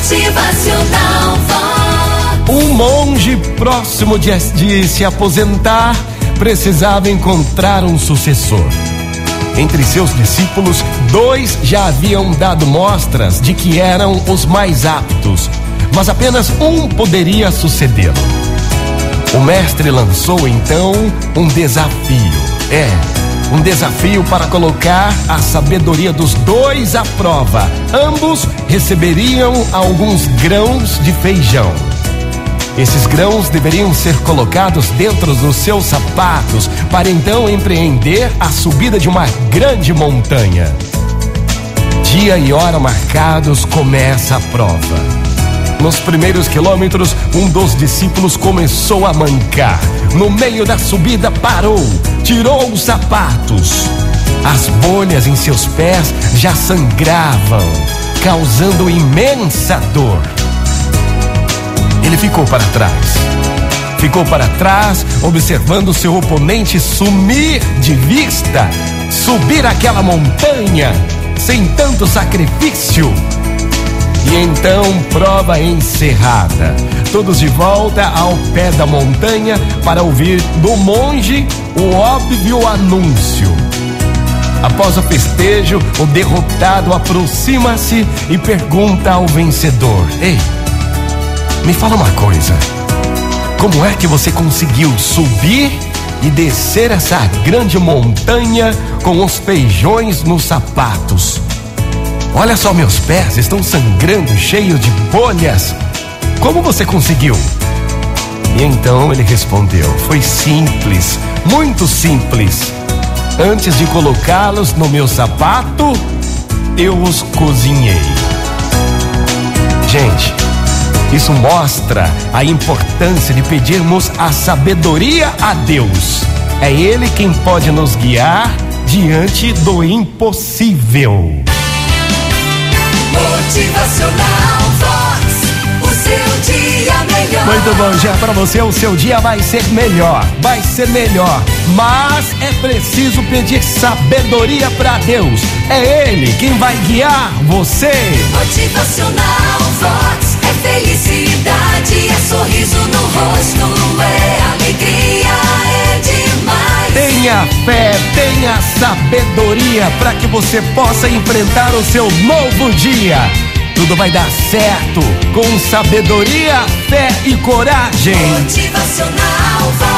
Motivacional Vox. Um monge próximo de, de se aposentar precisava encontrar um sucessor. Entre seus discípulos, dois já haviam dado mostras de que eram os mais aptos, mas apenas um poderia sucedê-lo. O mestre lançou então um desafio. É, um desafio para colocar a sabedoria dos dois à prova. Ambos receberiam alguns grãos de feijão. Esses grãos deveriam ser colocados dentro dos seus sapatos para então empreender a subida de uma grande montanha. Dia e hora marcados começa a prova. Nos primeiros quilômetros, um dos discípulos começou a mancar. No meio da subida, parou, tirou os sapatos. As bolhas em seus pés já sangravam, causando imensa dor. Ele ficou para trás. Ficou para trás, observando seu oponente sumir de vista, subir aquela montanha sem tanto sacrifício. E então, prova encerrada. Todos de volta ao pé da montanha para ouvir do monge o óbvio anúncio. Após o festejo, o derrotado aproxima-se e pergunta ao vencedor: Ei, me fala uma coisa. Como é que você conseguiu subir e descer essa grande montanha com os feijões nos sapatos? Olha só, meus pés estão sangrando, cheios de bolhas. Como você conseguiu? E então ele respondeu: Foi simples, muito simples. Antes de colocá-los no meu sapato, eu os cozinhei. Gente, isso mostra a importância de pedirmos a sabedoria a Deus. É Ele quem pode nos guiar diante do impossível. Motivacional Vox. O seu dia melhor. Muito bom, já para você o seu dia vai ser melhor, vai ser melhor, mas é preciso pedir sabedoria para Deus. É Ele quem vai guiar você. Motivacional Vox. É felicidade, é sorriso no rosto, é alegria, é demais. Tenha fé, tenha sabedoria para que você possa enfrentar o seu novo dia. Tudo vai dar certo com sabedoria, fé e coragem. Motivacional Vox.